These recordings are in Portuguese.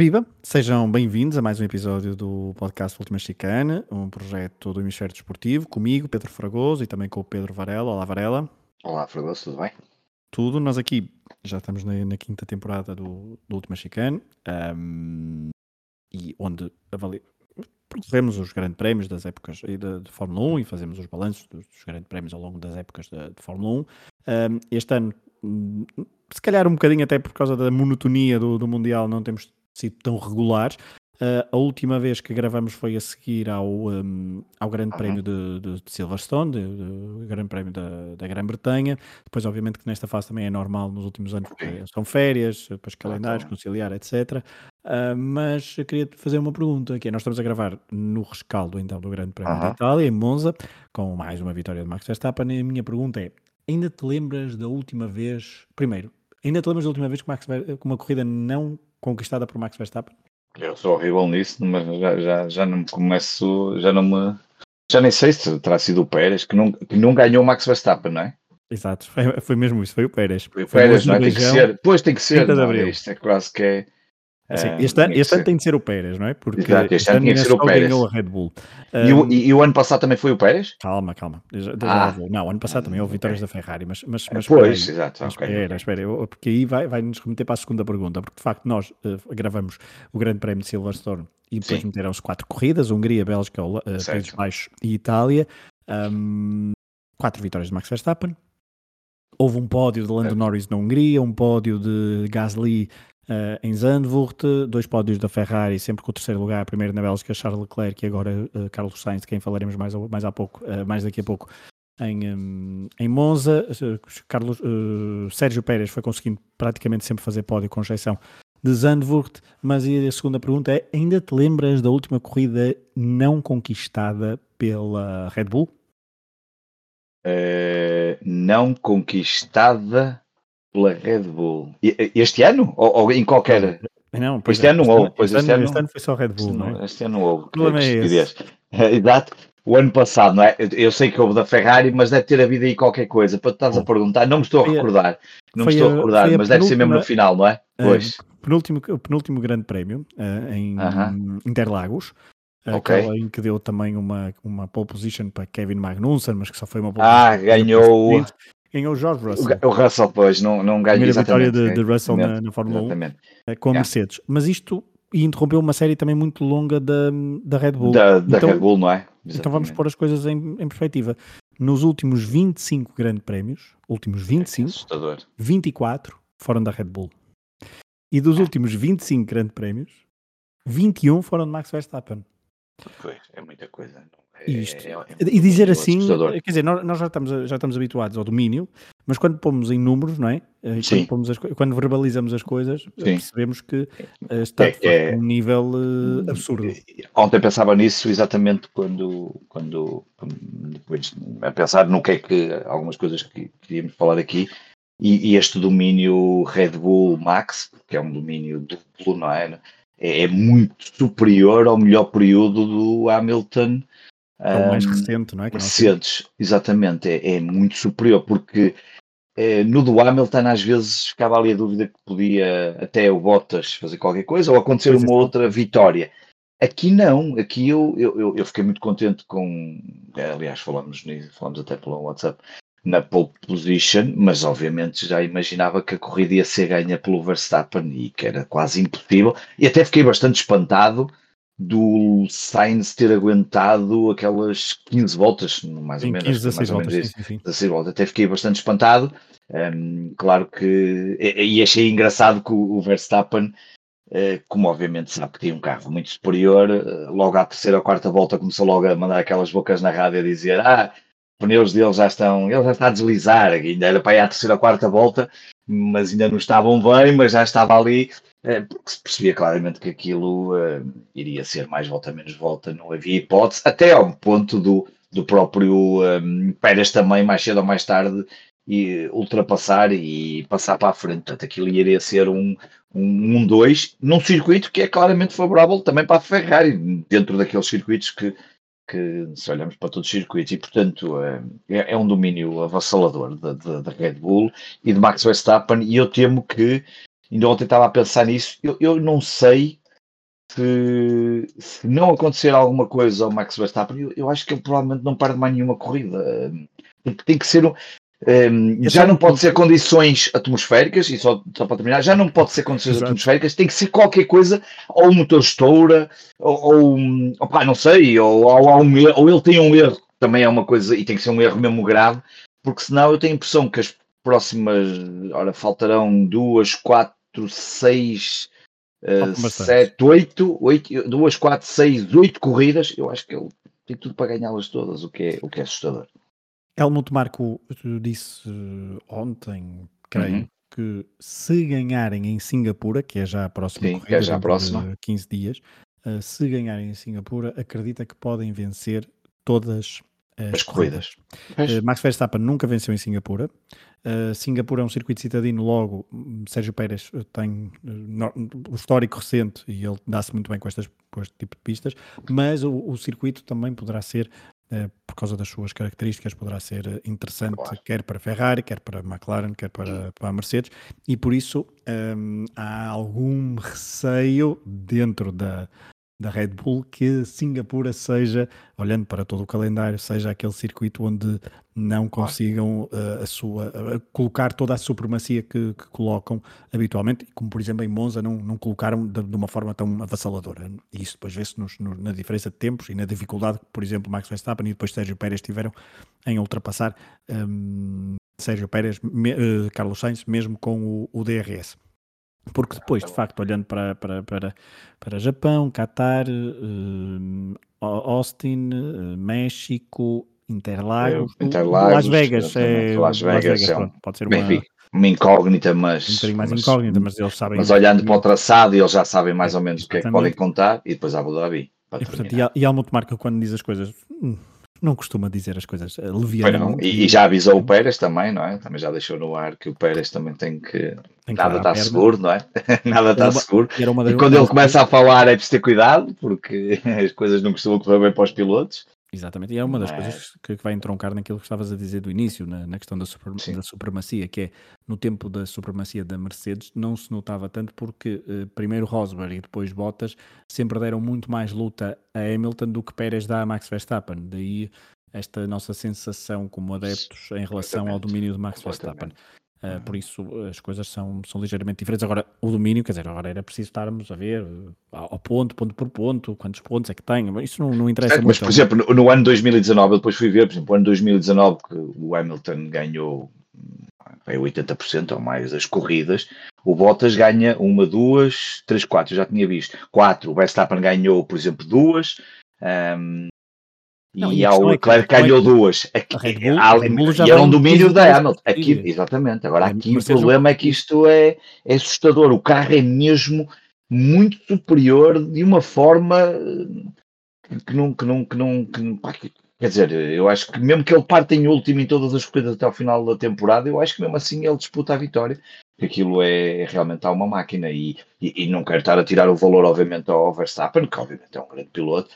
Viva! Sejam bem-vindos a mais um episódio do podcast Última Chicane, um projeto do Hemisfério Desportivo, comigo, Pedro Fragoso, e também com o Pedro Varela. Olá, Varela. Olá, Fragoso, tudo bem? Tudo. Nós aqui já estamos na, na quinta temporada do, do Última Chicane, um, e onde avali... percorremos os grandes prémios das épocas de, de, Fórmula 1 e fazemos os balanços dos, dos grandes prémios ao longo das épocas de, de Fórmula 1. Um, este ano, hum, se calhar um bocadinho até por causa da monotonia do, do Mundial, não temos sido tão regulares. Uh, a última vez que gravamos foi a seguir ao, um, ao Grande uhum. Prémio de, de, de Silverstone, de, de, Grande Prémio da, da Grã-Bretanha. Depois, obviamente, que nesta fase também é normal nos últimos anos, porque são férias, depois calendários, conciliar, etc. Uh, ah, mas eu queria fazer uma pergunta aqui. Nós estamos a gravar no rescaldo então do Grande Prémio uhum. da Itália, em Monza, com mais uma vitória de Max Verstappen. E a minha pergunta é: ainda te lembras da última vez? Primeiro, ainda te lembras da última vez que, Max, que uma corrida não conquistada por Max Verstappen? Eu sou horrível nisso, mas já, já, já não começo, já não me. Já nem sei se terá sido o Pérez, que não, que não ganhou o Max Verstappen, não é? Exato, foi, foi mesmo isso, foi o Pérez. Foi o Pérez, não é? Tem que ser, depois tem que ser, não, é? isto é quase que é Assim, este, ano, este ano tem de ser o Pérez, não é? Porque Exato, este, ano tinha de ser o Pérez. ganhou a Red Bull. E, um, o, e, o, ano passado também foi o Pérez? Calma, calma. Já, ah. Não, ano passado também houve vitórias da Ferrari, mas, mas, mas pois, exato. Mas okay. Espera, espera, porque aí vai, vai nos remeter para a segunda pergunta, porque de facto nós uh, gravamos o Grande Prémio de Silverstone e depois meteram-se quatro corridas, Hungria, Bélgica, uh, Países Baixos e Itália. Um, quatro vitórias de Max Verstappen. Houve um pódio de Lando Norris na Hungria, um pódio de Gasly uh, em Zandvoort, dois pódios da Ferrari, sempre com o terceiro lugar, primeiro na Bélgica, Charles Leclerc e agora uh, Carlos Sainz, de quem falaremos mais, mais, há pouco, uh, mais daqui a pouco, em, em Monza. Carlos, Sérgio Pérez foi conseguindo praticamente sempre fazer pódio, com exceção de Zandvoort, mas a segunda pergunta é, ainda te lembras da última corrida não conquistada pela Red Bull? não conquistada pela Red Bull. Este ano? Ou, ou em qualquer. Não, este é, ano não houve. Pois este, ano, este ano foi só Red Bull, não, é? Este ano não houve. O problema é esse. Exato. O ano passado, não é? Eu sei que houve da Ferrari, mas deve ter havido aí qualquer coisa. Para tu estás a perguntar, não me estou a recordar. Não me estou a recordar, mas deve ser mesmo no final, não é? Uh, pois. Penúltimo, o penúltimo grande prémio uh, em uh -huh. Interlagos. Okay. Aquela em que deu também uma, uma pole position para Kevin Magnussen, mas que só foi uma pole Ah, ganhou ganhou o George Russell. O, Russell, pois, não, não ganhou a vitória de, de Russell na, na, Fórmula exatamente. 1 eh, com a yeah. Mercedes. Mas isto interrompeu uma série também muito longa da, da Red Bull. Da, da então, Red Bull, não é? Exatamente. Então vamos pôr as coisas em, em perspectiva. Nos últimos 25 grandes prémios, últimos 25, é 24 foram da Red Bull. E dos últimos 25 grandes prémios, 21 foram de Max Verstappen. Pois, é muita coisa. Isto. É, é, é, e dizer assim, quer dizer, nós, nós, já, estamos, já estamos habituados ao domínio, mas quando pomos em números, não é? Eh, quando, pomos as, quando verbalizamos as coisas, Sim. percebemos que uh, está é, é, um nível absurdo. Ontem pensava nisso exatamente quando, quando depois a pensar no que é que algumas coisas que queríamos falar aqui. E, e este domínio Red Bull Max, que é um domínio duplo, não é? É, é muito superior ao melhor período do Hamilton é o mais recente, não é? Mercedes, exatamente, é, é, muito superior, porque é, no do Hamilton às vezes ficava ali a dúvida que podia até o Bottas fazer qualquer coisa ou acontecer uma outra vitória. Aqui não, aqui eu, eu, eu fiquei muito contente com, aliás falamos falamos até pelo WhatsApp, na pole position, mas obviamente já imaginava que a corrida ia ser ganha pelo Verstappen e que era quase impossível, e até fiquei bastante espantado do Sainz ter aguentado aquelas 15 voltas, mais ou menos. 15, 16 voltas, sim, sim, sim. 16 voltas. Até fiquei bastante espantado. Um, claro que. E, achei engraçado que o, Verstappen, uh, como obviamente sabe que tinha um carro muito superior, uh, logo à terceira ou quarta volta começou logo a mandar aquelas bocas na rádio a dizer: Ah, pneus dele já estão. Ele já está a deslizar. Ainda era para ir à terceira ou quarta volta, mas ainda não estavam bem, mas já estava ali porque se percebia claramente que aquilo uh, iria ser mais volta menos volta, não havia hipótese, até ao ponto do, do próprio um, eh, Pérez também, mais cedo ou mais tarde, e ultrapassar e passar para a frente. Portanto, aquilo iria ser um 2 um, um dois, num circuito que é claramente favorável também para a Ferrari, dentro daqueles circuitos que, que se olhamos para todos os circuitos, e portanto é, é um domínio avassalador da Red Bull e de Max Verstappen, e eu temo que Ainda ontem estava a pensar nisso. Eu, eu não sei se, se, não acontecer alguma coisa ao Max Verstappen, eu, eu acho que ele provavelmente não perde mais nenhuma corrida. Tem, tem que ser um, um, já não pode ser condições atmosféricas, e só, só para terminar, já não pode ser condições Exato. atmosféricas, tem que ser qualquer coisa, ou o motor estoura, ou, ou opa, não sei, ou, ou, ou, ou ele tem um erro, também é uma coisa, e tem que ser um erro mesmo grave, porque senão eu tenho a impressão que as próximas, ora, faltarão duas, quatro, seis, uh, sete, oito, oito, duas, quatro, seis, oito corridas, eu acho que ele tem tudo para ganhá-las todas, o que é, o que é assustador. Helmut Marco disse ontem, creio, uhum. que se ganharem em Singapura, que é já a próxima Sim, corrida, é já a próxima. 15 dias, uh, se ganharem em Singapura, acredita que podem vencer todas as, as corridas. Uh, Max Verstappen nunca venceu em Singapura. Uh, Singapura é um circuito citadino, logo Sérgio Pérez tem no, o histórico recente e ele dá-se muito bem com, estas, com este tipo de pistas, mas o, o circuito também poderá ser eh, por causa das suas características, poderá ser eh, interessante, claro. quer para Ferrari, quer para McLaren, quer para, para a Mercedes, e por isso um, há algum receio dentro da, da Red Bull que Singapura seja, olhando para todo o calendário, seja aquele circuito onde não consigam uh, a sua uh, colocar toda a supremacia que, que, colocam habitualmente, como por exemplo em Monza não, não colocaram de, de uma forma tão avassaladora. E isso depois vê-se na diferença de tempos e na dificuldade que, por exemplo, Max Verstappen e depois Sérgio Pérez tiveram em ultrapassar um, Sérgio Pérez, me, uh, Carlos Sainz, mesmo com o, o DRS. Porque depois, de facto, olhando para, para, para, para Japão, Qatar, uh, Austin, uh, México, Interlagos, é, Interlagos, Las Vegas, é, Las Vegas, Las Vegas é um, pode ser uma, uma incógnita, mas um mais mas, incógnita, mas eles sabem. Mas olhando para o traçado, eles já sabem mais ou menos o que é que podem contar e depois Abu Dhabi. E, portanto, e, e há uma marca quando diz as coisas. Hum, não costuma dizer as coisas eh, levianamente. E, e, já avisou o Pérez também, não é? Também já deixou no ar que o Pérez também tem que. Tem que nada está seguro, não é? nada está seguro. e quando ele começa a falar é preciso ter cuidado, porque as coisas não costumam correr bem para os pilotos. Exatamente, e é uma das Mas... coisas que, que vai entroncar naquilo que estavas a dizer do início, na, na questão da, super, da supremacia, que é no tempo da supremacia da Mercedes não se notava tanto porque eh, primeiro Rosberg e depois Bottas sempre deram muito mais luta a Hamilton do que Pérez dá a Max Verstappen. Daí esta nossa sensação como adeptos em relação ao domínio de Max Verstappen. Uh, por isso as coisas são, são ligeiramente diferentes. Agora, o domínio, quer dizer, agora era preciso estarmos a ver uh, ao ponto, ponto por ponto, quantos pontos é que tem, isso não, não interessa muito. Mas, por exemplo, no, no, ano 2019, eu depois fui ver, por exemplo, no ano 2019, que o Hamilton ganhou é, 80% ou mais das corridas, o Bottas ganha uma, duas, três, quatro, eu já tinha visto. Quatro, o Verstappen ganhou, por exemplo, duas. Um, não, e, ao Leclerc é ganhou duas. Aqui, Bull, há, e era um domínio da Hamilton. Aqui, exatamente. Agora, aqui o problema é que isto é, é assustador. O carro é mesmo muito superior de uma forma que não. Que não, que não, que não quer dizer, eu acho que mesmo que ele parte em último em todas as corridas até ao final da temporada, eu acho que mesmo assim ele disputa a vitória. Aquilo é, é realmente uma máquina e, e, e não quero estar a tirar o valor, obviamente, ao Verstappen, que obviamente é um grande piloto,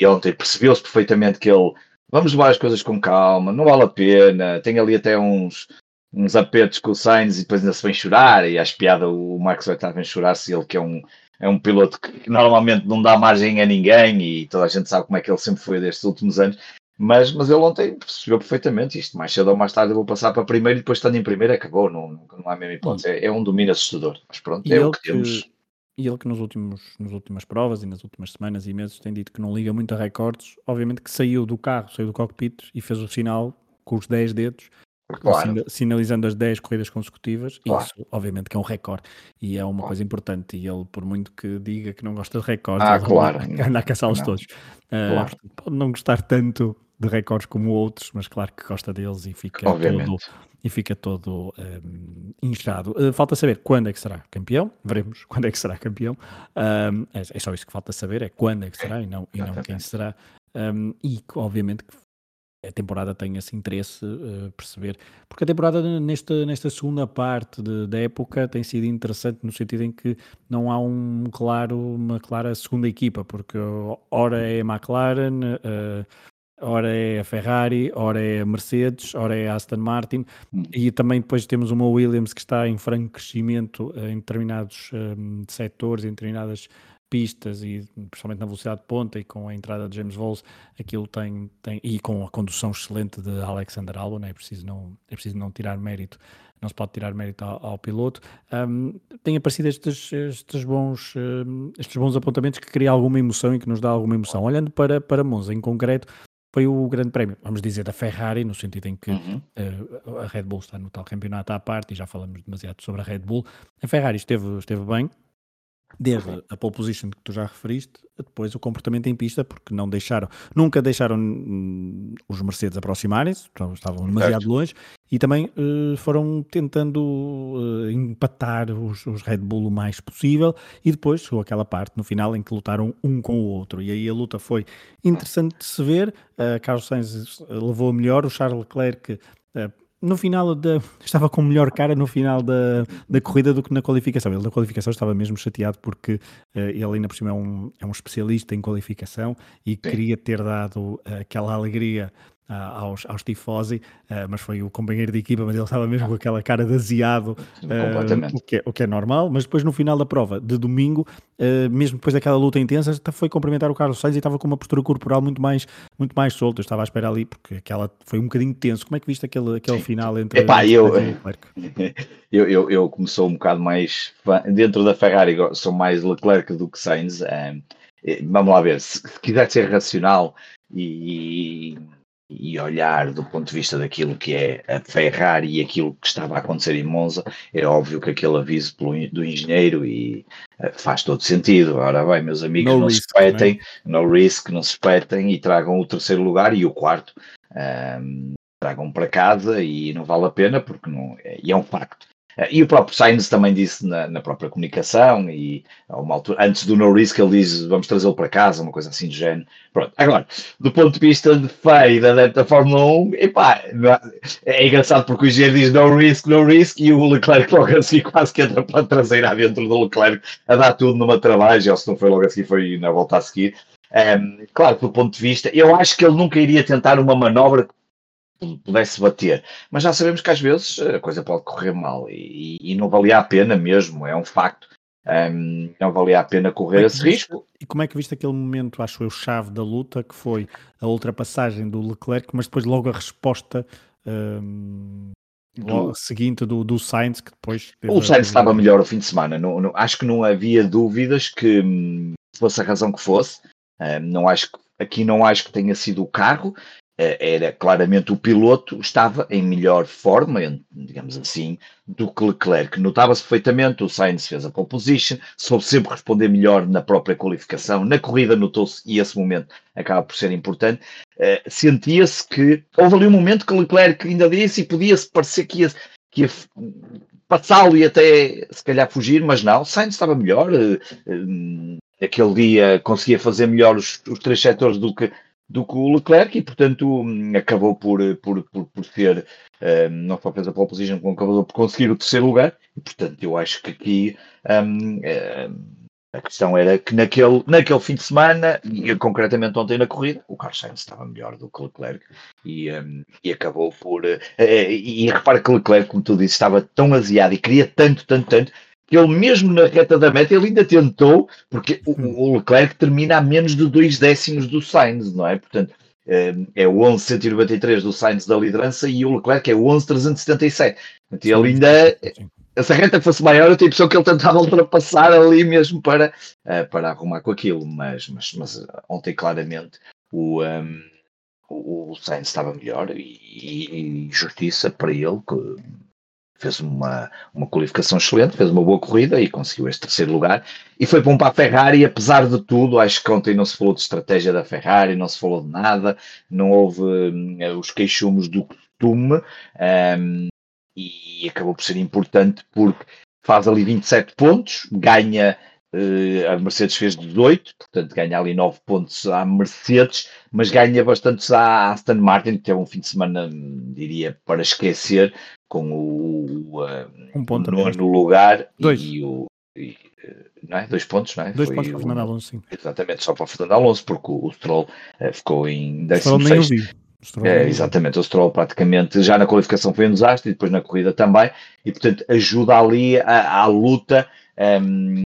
e ontem percebeu-se perfeitamente que ele vamos levar as coisas com calma, não vale a pena, tem ali até uns, uns apertos com o Sainz e depois ainda se vem chorar, e acho piada o Max vai estar a chorar se ele que é um, é um piloto que normalmente não dá margem a ninguém e toda a gente sabe como é que ele sempre foi destes últimos anos, mas, mas ele ontem percebeu perfeitamente isto, mais cedo ou mais tarde eu vou passar para primeiro e depois estando em primeiro acabou, não, não há mesmo hipótese, é, é um domínio assustador, mas pronto, e é o que, que temos e ele que nos últimos, nas últimas provas e nas últimas semanas e meses tem dito que não liga muito a recordes, obviamente que saiu do carro, saiu do cockpit e fez o sinal com os 10 dedos, claro. sinalizando as 10 corridas consecutivas, claro. isso obviamente que é um recorde e é uma claro. coisa importante e ele por muito que diga que não gosta de recordes, ah, claro. anda a caçá-los todos. Uh, pode não gostar tanto de recordes como outros, mas claro que gosta deles e fica Obviamente. todo, e fica todo um, inchado. Uh, falta saber quando é que será campeão, veremos quando é que será campeão. Um, é, é, só isso que falta saber, é quando é que será e não, e não quem será. Um, e obviamente que a temporada tem esse interesse uh, perceber, porque a temporada nesta, nesta segunda parte de, da época tem sido interessante no sentido em que não há um claro, uma clara segunda equipa, porque ora é a McLaren, uh, ora é a Ferrari, ora é a Mercedes, ora é a Aston Martin, hum. e também depois temos uma Williams que está em franco crescimento eh, em determinados um, setores, em determinadas pistas e principalmente na velocidade de ponta e com a entrada de James Vols, aquilo tem, tem e com a condução excelente de Alexander Albon, é preciso não, é preciso não tirar mérito, não se pode tirar mérito ao, ao piloto. Um, tem aparecido estes, estes, bons, um, estes bons apontamentos que criam alguma emoção e que nos dá alguma emoção. Olhando para, para Monza em concreto, foi o grande prémio, vamos dizer, da Ferrari, no sentido em que uhum. uh, a Red Bull está no tal campeonato à parte e já falamos demasiado sobre a Red Bull. A Ferrari esteve, esteve bem, desde a pole position que tu já referiste, depois o comportamento em pista, porque não deixaram, nunca deixaram hum, os Mercedes aproximarem-se, então estavam demasiado longe, e também uh, foram tentando uh, empatar os, os, Red Bull o mais possível, e depois chegou aquela parte no final em que lutaram um com o outro, e aí a luta foi interessante de se ver, uh, Carlos Sainz levou a melhor, o Charles Leclerc no final da, estava com melhor cara no final da, da corrida do que na qualificação. Ele na qualificação estava mesmo chateado porque uh, ele ainda por cima é um, é um especialista em qualificação e Sim. queria ter dado uh, aquela alegria aos, aos tifosi, uh, mas foi o companheiro de equipa, mas ele estava mesmo com aquela cara de aziado, uh, o, que é, o que é normal, mas depois no final da prova de domingo, uh, mesmo depois daquela luta intensa, foi cumprimentar o Carlos Sainz e estava com uma postura corporal muito mais, muito mais solta, eu estava à espera ali, porque aquela foi um bocadinho tenso, como é que viste aquele, aquele final entre... Epá, eu, eu, eu, eu como sou um bocado mais, dentro da Ferrari sou mais Leclerc do que Sainz, vamos lá ver, se quiser ser racional e e olhar do ponto de vista daquilo que é a Ferrari e aquilo que estava a acontecer em Monza, é óbvio que aquele aviso do engenheiro e uh, faz todo sentido. Ora bem, meus amigos, no não risk, se espetem, não no risk, não se espetem e tragam o terceiro lugar e o quarto. Um, tragam para casa e não vale a pena porque não, é, e é um facto. Eh, e o próprio Sainz também disse na, na própria comunicação, e uma altura, antes do no risk, ele diz vamos trazê-lo para casa, uma coisa assim do género. Pronto, agora, do ponto de vista de feio da, da Fórmula 1, epá, é, é engraçado porque o engenheiro diz no risk, no risk, e o Leclerc logo assim quase que entra para a traseira dentro do Leclerc a dar tudo numa travagem, ou se não foi logo assim, foi na volta a seguir. Um, ehm, claro, do ponto de vista, eu acho que ele nunca iria tentar uma manobra pudesse bater. Mas já sabemos que às vezes a coisa pode correr mal e, e não valia a pena mesmo, é um facto. Um, não valia a pena correr é esse viste, risco. E como é que viste aquele momento, acho eu, chave da luta, que foi a ultrapassagem do Leclerc, mas depois logo a resposta um, do... seguinte do, do Sainz, que depois... O Sainz a... estava melhor o fim de semana, não, não, acho que não havia dúvidas que, hum, fosse a razão que fosse, um, não acho que, aqui não acho que tenha sido o carro, eh, era claramente o piloto estava em melhor forma, digamos assim, do que Leclerc. Notava-se perfeitamente, o Sainz fez a pole position, soube sempre responder melhor na própria qualificação, na corrida notou-se, e esse momento acaba por ser importante, uh, sentia-se que houve ali um momento que Leclerc ainda disse e podia-se parecer que ia, que ia passá-lo e até se calhar fugir, mas não, Sainz estava melhor, uh, uh, aquele dia conseguia fazer melhor os, os três setores do que do que o Leclerc e, portanto, acabou por, por, por, por ser, um, não só fez a pole position, como acabou por conseguir o terceiro lugar. E, portanto, eu acho que aqui um, a questão era que naquele, naquele fim de semana, e concretamente ontem na corrida, o Carlos Sainz estava melhor do que Leclerc e, um, e acabou por. Uh, e, e repara que Leclerc, como tu disse, estava tão aziado e queria tanto, tanto, tanto que ele mesmo na reta da meta, ele ainda tentou, porque o, o Leclerc termina a menos de dois décimos do Sainz, não é? Portanto, eh, é o 11.193 do Sainz da liderança e o Leclerc é o 11.377. Portanto, ele ainda, essa reta fosse maior, eu tenho a impressão que ele tentava ultrapassar ali mesmo para, eh, para arrumar com aquilo, mas, mas, mas ontem claramente o, um, ehm, o Sainz estava melhor e, e, justiça para ele, que fez uma, uma qualificação excelente, fez uma boa corrida e conseguiu este terceiro lugar. E foi bom para a Ferrari, apesar de tudo, acho que ontem não se falou de estratégia da Ferrari, não se falou de nada, não houve um, os queixumes do costume, um, e acabou por ser importante porque faz ali 27 pontos, ganha a Mercedes fez 18, portanto ganha ali 9 pontos à Mercedes, mas ganha bastantes à Aston Martin, que teve um fim de semana, diria, para esquecer, com o, uh, um ponto nono lugar Dois. e o. E, eh, não é? Dois pontos, não é? Dois Foi pontos para o Fernando Alonso, sim. Exatamente, só para o Fernando Alonso, porque o, o Stroll uh, ficou em 16. É, exatamente, o Stroll praticamente já na qualificação foi um desastre e depois na corrida também, e portanto ajuda ali à, à luta um, ehm,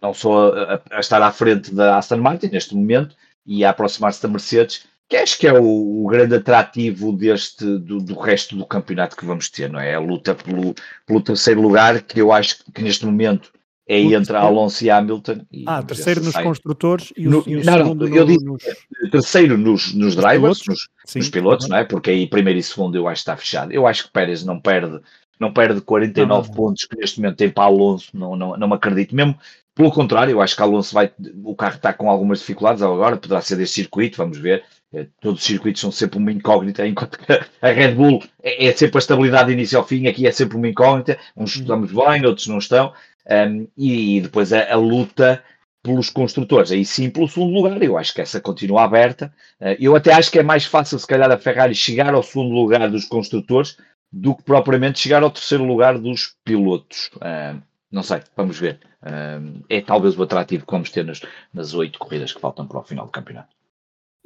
não só a, a, estar à frente da Aston Martin neste momento e a aproximar-se da Mercedes, que acho que é o, o grande atrativo deste do, do, resto do campeonato que vamos ter, não é? A luta pelo, pelo terceiro lugar, que eu acho que neste momento é o entre terceiro? Alonso e Hamilton. E ah, terceiro nos sai. construtores e o, no, e o não, segundo não, eu digo nos... terceiro nos, nos drivers, pilotos? Nos, nos, pilotos, uhum. não é? Porque aí primeiro e segundo eu acho que está fechado. Eu acho que Pérez não perde, não perde 49 não, pontos que neste momento tem para Alonso, não, não, não me acredito. Mesmo pelo contrário, eu acho que Alonso vai. O carro está com algumas dificuldades agora, poderá ser deste circuito, vamos ver. É, todos os circuitos são sempre uma incógnita, enquanto que a Red Bull é, é sempre a estabilidade de início ao fim, aqui é sempre uma incógnita. Uns uhum. estamos bem, outros não estão. Um, e depois a, a, luta pelos construtores, aí sim pelo segundo lugar, eu acho que essa continua aberta. Uh, eu até acho que é mais fácil, se calhar, a Ferrari chegar ao segundo lugar dos construtores do que propriamente chegar ao terceiro lugar dos pilotos. Uh, não sei, vamos ver. Uh, é talvez o atrativo que vamos ter nas, nas oito corridas que faltam para o final do campeonato.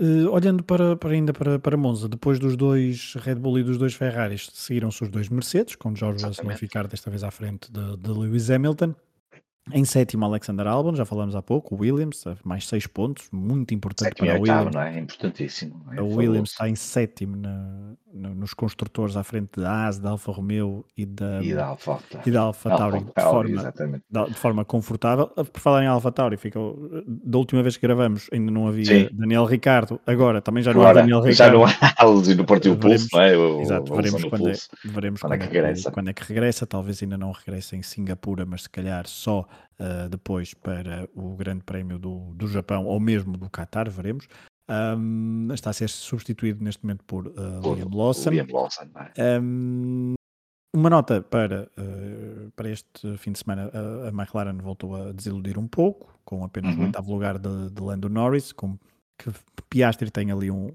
Uh, olhando para, para, ainda para, para Monza, depois dos dois Red Bull e dos dois Ferraris, seguiram-se os dois Mercedes, com George Russell a ficar desta vez à frente de, de Lewis Hamilton. Em sétimo, Alexander Albon, já falamos há pouco, o Williams, mais seis pontos, muito importante sétimo para o Williams. Não é? Importantíssimo. É o Williams está em sétimo na, no, nos construtores à frente da AS, da Alfa Romeo e da, e da Alfa, e da Alfa Tauri, Alfa de, forma, de, de, forma confortável. Por falar em Alfa Tauri, ficou, da última vez que gravamos ainda não havia Sim. Daniel Ricardo, agora também já não agora, há Daniel Ricardo. Já não há, no partiu o pulso, não é? O, exato, veremos, quando, é, veremos quando, quando, é que regressa. quando é que regressa, talvez ainda não regresse em Singapura, mas se calhar só uh, depois para o Grande Prémio do, do Japão ou mesmo do Qatar, veremos. Um, está a ser substituído neste momento por, uh, por Liam Lawson. Liam Lawson é? um, uma nota para, uh, para este fim de semana: a McLaren voltou a desiludir um pouco, com apenas uhum. o oitavo lugar de, de Lando Norris, com que Piastri tem ali um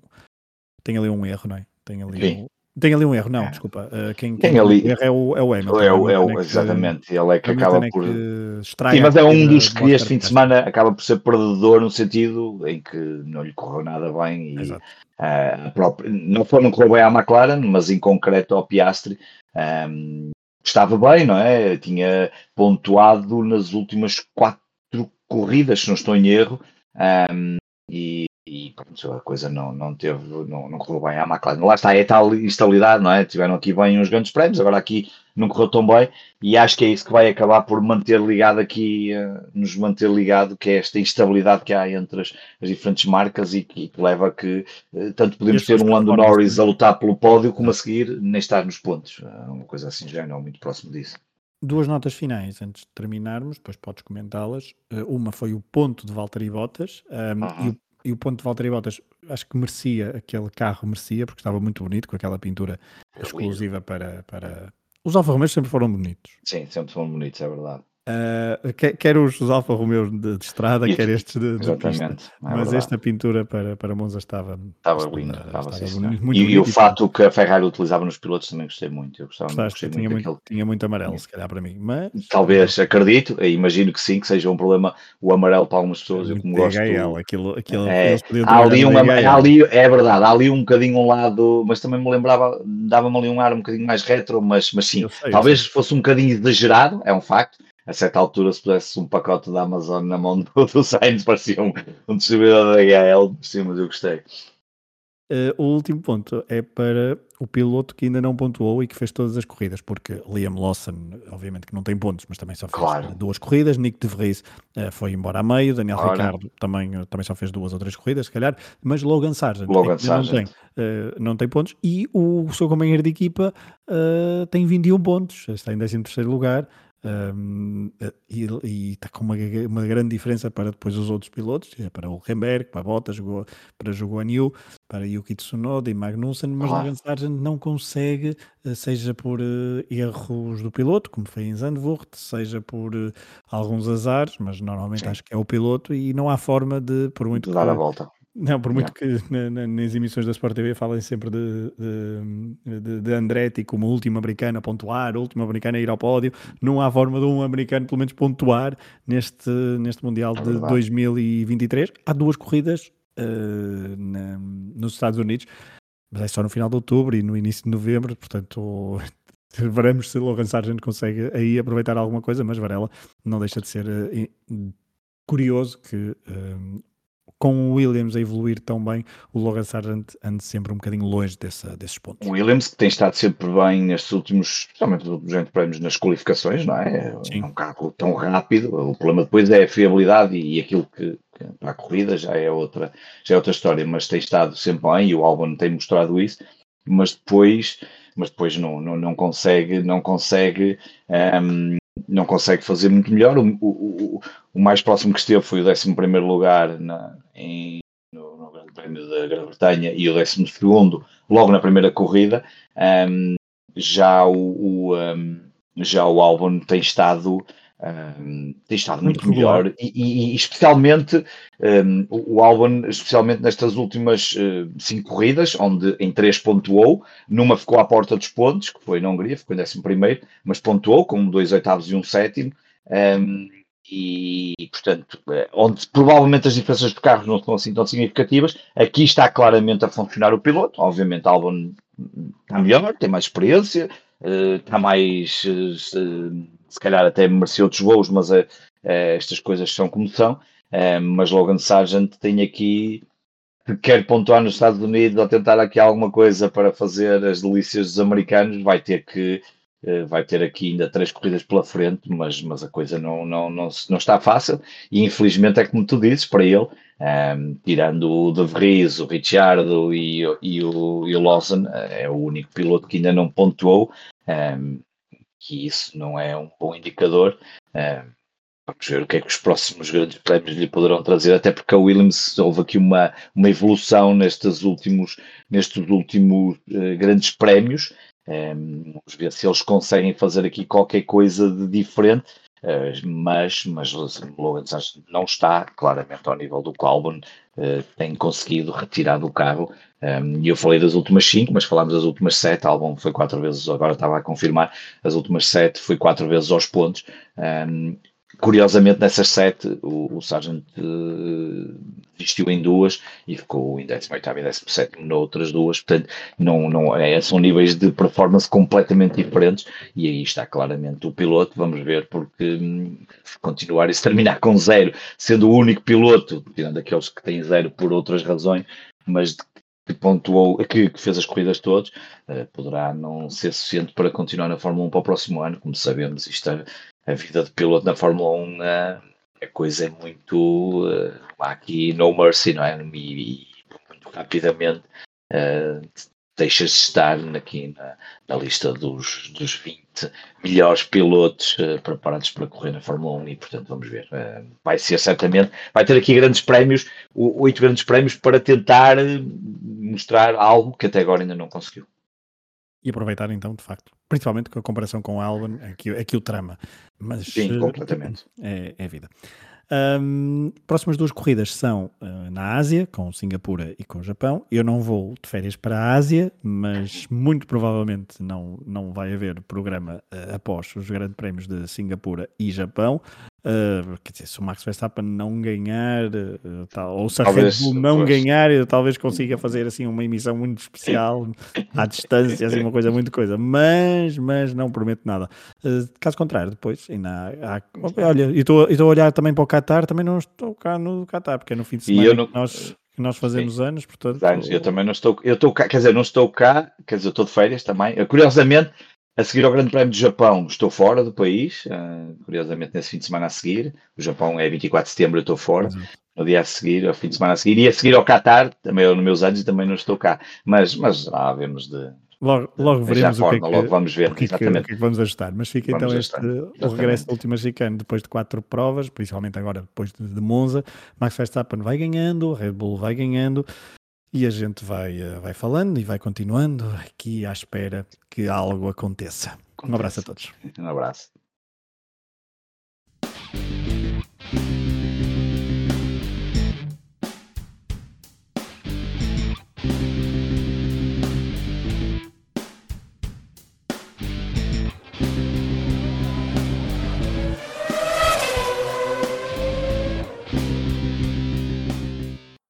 tem ali um erro, não é? Tem ali um, tem ali um erro, não, é. desculpa. Uh, quem, tem quem ali... erro é o, é o Hamilton. É o, é o, exatamente, que, ele é que acaba é por. Sim, mas é um dos que este fim de semana acaba por ser perdedor no sentido em que não lhe correu nada bem e uh, própria, não, foi, não correu bem à McLaren, mas em concreto ao Piastri. Um, ehm, estava bem, não é? Tinha pontuado nas últimas quatro corridas, se não estou em erro. Um, ehm, e e pronto, a coisa não, não teve, não, não correu bem à McLaren. Lá está, é tal instabilidade, não é? Tiveram aqui bem uns grandes prémios, agora aqui não correu tão bem, e acho que é isso que vai acabar por manter ligado aqui, uh, nos manter ligado, que é esta instabilidade que há entre as, as diferentes marcas e que, que leva a que uh, tanto podemos ter um Lando Norris a lutar pelo pódio, como a seguir nem estar nos pontos. Uh, uma coisa assim já não é muito próximo disso. Duas notas finais antes de terminarmos, depois podes comentá-las. Uma foi o ponto de Valtteri Bottas um, uhum. e o e o ponto de Valtteri Bottas acho que merecia, aquele carro merecia, porque estava muito bonito, com aquela pintura é exclusiva para, para... Os Alfa Romeo sempre foram bonitos. Sim, sempre foram bonitos, é verdade. Uh, quer, quer, os, Alfa Romeo de, de estrada, quer estes de, de pista. É Mas esta pintura para, para Monza estava estava linda, estava, estava muito, muito e, e, o fato que a Ferrari utilizava nos pilotos também gostei muito. Eu gostava Gostaste, tinha, muito, muito tinha muito amarelo, se calhar para mim. Mas... Talvez, acredito, imagino que sim, que seja um problema o amarelo para algumas pessoas. É eu como gosto. aquilo, aquilo, é, há ali um, ali, é verdade, há ali um bocadinho um lado, mas também me lembrava, dava-me ali um ar um bocadinho mais retro, mas, mas sim, sei, talvez fosse um bocadinho exagerado, é um facto a certa altura, se pudesse um pacote da Amazon na mão do, do Sainz, parecia um, um distribuidor da HL, sim, mas eu gostei. Uh, o último ponto é para o piloto que ainda não pontuou e que fez todas as corridas, porque Liam Lawson, obviamente que não tem pontos, mas também só fez claro. duas corridas. Nick de Vries uh, foi embora a meio, Daniel Ora. Ricardo também, uh, também só fez duas ou três corridas, se calhar, mas Logan Sargent, Logan Sargent. Não, tem, não tem pontos e o, seu companheiro de equipa tem 21 pontos, está em 13 terceiro lugar. Um, eh, e está com uma, uma, grande diferença para depois os outros pilotos, é para o Hulkenberg, para Bottas, jogou, para Jogo New, para Yuki Tsunoda e Magnussen, mas Logan Sargent não consegue, eh, seja por uh, erros do piloto, como foi em Zandvoort, seja por uh, alguns azares, mas normalmente Sim. acho que é o piloto e não há forma de, por muito de dar que, a volta. Não, por muito que na, na, nas emissões da Sport TV falem sempre de, de, de, de Andretti como o último americano a pontuar, o último americano a ir ao pódio, não há forma de um americano pelo menos pontuar neste, neste Mundial é de 2023. Há duas corridas uh, na, nos Estados Unidos, mas é só no final de outubro e no início de novembro, portanto Veremos se Logan Sargent consegue aí aproveitar alguma coisa, mas Varela não deixa de ser uh, curioso que uh, com o Williams a evoluir tão bem, o Logan Sargent ande sempre um bocadinho longe dessa, desses pontos. O Williams que tem estado sempre bem nestes últimos, especialmente nos últimos prémios nas qualificações, não é? Sim. É um carro tão rápido, o problema depois é a fiabilidade e aquilo que, que para a corrida já é outra, já é outra história, mas tem estado sempre bem e o Albon tem mostrado isso, mas depois mas depois não, não, não consegue, não consegue, um, não consegue fazer muito melhor. O, o, o, mais próximo que esteve foi o 11 lugar na, em, no, no Grande Prémio da Grã-Bretanha e o 12 logo na primeira corrida. Um, já o, o um, já o Albon tem estado um, tem estado muito, muito melhor e, e, e, especialmente um, o Albon, especialmente nestas últimas uh, cinco corridas, onde em três pontuou, numa ficou à porta dos pontos, que foi na Hungria, ficou em décimo primeiro, mas pontuou com dois oitavos e um sétimo. Um, e, portanto, eh, onde provavelmente as diferenças de carros não são assim tão significativas, aqui está claramente a funcionar o piloto. Obviamente, Albon está melhor, tem mais experiência, uh, está mais. Uh, se calhar até mereceu outros voos, mas uh, estas coisas são como são. Uh, mas Logan Sargent tem aqui que quer pontuar nos Estados Unidos ou tentar aqui alguma coisa para fazer as delícias dos americanos, vai ter que uh, vai ter aqui ainda três corridas pela frente, mas, mas a coisa não, não, não, não está fácil e infelizmente é como tu dizes, para ele, um, tirando o De Vries, o Ricciardo e, e, o, e o Lawson, é o único piloto que ainda não pontuou. Um, que isso não é um bom indicador. Uh, vamos ver o que é que os próximos grandes prémios lhe poderão trazer, até porque a Williams houve aqui uma, uma evolução nestes últimos, nestes últimos uh, grandes prémios. Um, vamos ver se eles conseguem fazer aqui qualquer coisa de diferente. Uh, mas, mas Logan não está claramente ao nível do que uh, tem conseguido retirar do carro. Um, e eu falei das últimas cinco, mas falámos das últimas sete. Albon foi quatro vezes, agora estava a confirmar, as últimas sete foi quatro vezes aos pontos. Um, Curiosamente, nessas sete, o, o Sargent uh, desistiu em duas e ficou em 18 e 17 noutras duas. Portanto, não, não, é, são níveis de performance completamente diferentes. E aí está claramente o piloto. Vamos ver, porque hum, continuar e se terminar com zero, sendo o único piloto, tirando aqueles que têm zero por outras razões, mas que pontuou, que, que, fez as corridas todas, uh, poderá não ser suficiente para continuar na Fórmula 1 para o próximo ano. Como sabemos, isto é, a vida de piloto na Fórmula 1 uh, a coisa é muito uh, aqui no mercy, não é? E, muito rapidamente uh, deixas de estar aqui na, na lista dos, dos 20 melhores pilotos uh, preparados para correr na Fórmula 1 e portanto vamos ver. Uh, vai ser certamente, vai ter aqui grandes prémios, oito grandes prémios para tentar mostrar algo que até agora ainda não conseguiu. E aproveitar então, de facto, principalmente com a comparação com o Albon, aqui, aqui o trama. Mas, Sim, eh, completamente. É, é vida. Um, próximas duas corridas são uh, na Ásia, com Singapura e com o Japão. Eu não vou de férias para a Ásia, mas muito provavelmente não, não vai haver programa uh, após os grandes prémios de Singapura e Japão. Uh, quer dizer, se o Max Verstappen não ganhar, uh, tal, ou se a Red Bull não ganhar, eu talvez consiga fazer assim uma emissão muito especial à distância, assim uma coisa muito coisa, mas, mas não prometo nada. Uh, caso contrário, depois ainda há, há olha, e estou a olhar também para o Qatar, também não estou cá no Qatar, porque é no fim de semana não... que nós que nós fazemos Sim. anos, portanto. Anos. Eu também não estou, eu estou cá, quer dizer, não estou cá, quer dizer, eu estou de férias também. Curiosamente, a seguir ao Grande Prémio do Japão, estou fora do país, uh, curiosamente nesse fim de semana a seguir. O Japão é 24 de setembro, eu estou fora. No dia a seguir, ao fim de semana a seguir. E a seguir ao Qatar, também eu, nos meus anos, e também não estou cá. Mas, mas lá vemos de. Logo, logo veremos forma, o que é que, logo vamos ver, o que. É que, o é que vamos ajustar. Mas fica vamos então este, o regresso do último chicane depois de quatro provas, principalmente agora depois de, de Monza. Max Verstappen vai ganhando, Red Bull vai ganhando e a gente vai, eh, vai falando e vai continuando aqui à espera que algo aconteça. aconteça. Um abraço a todos. Um abraço.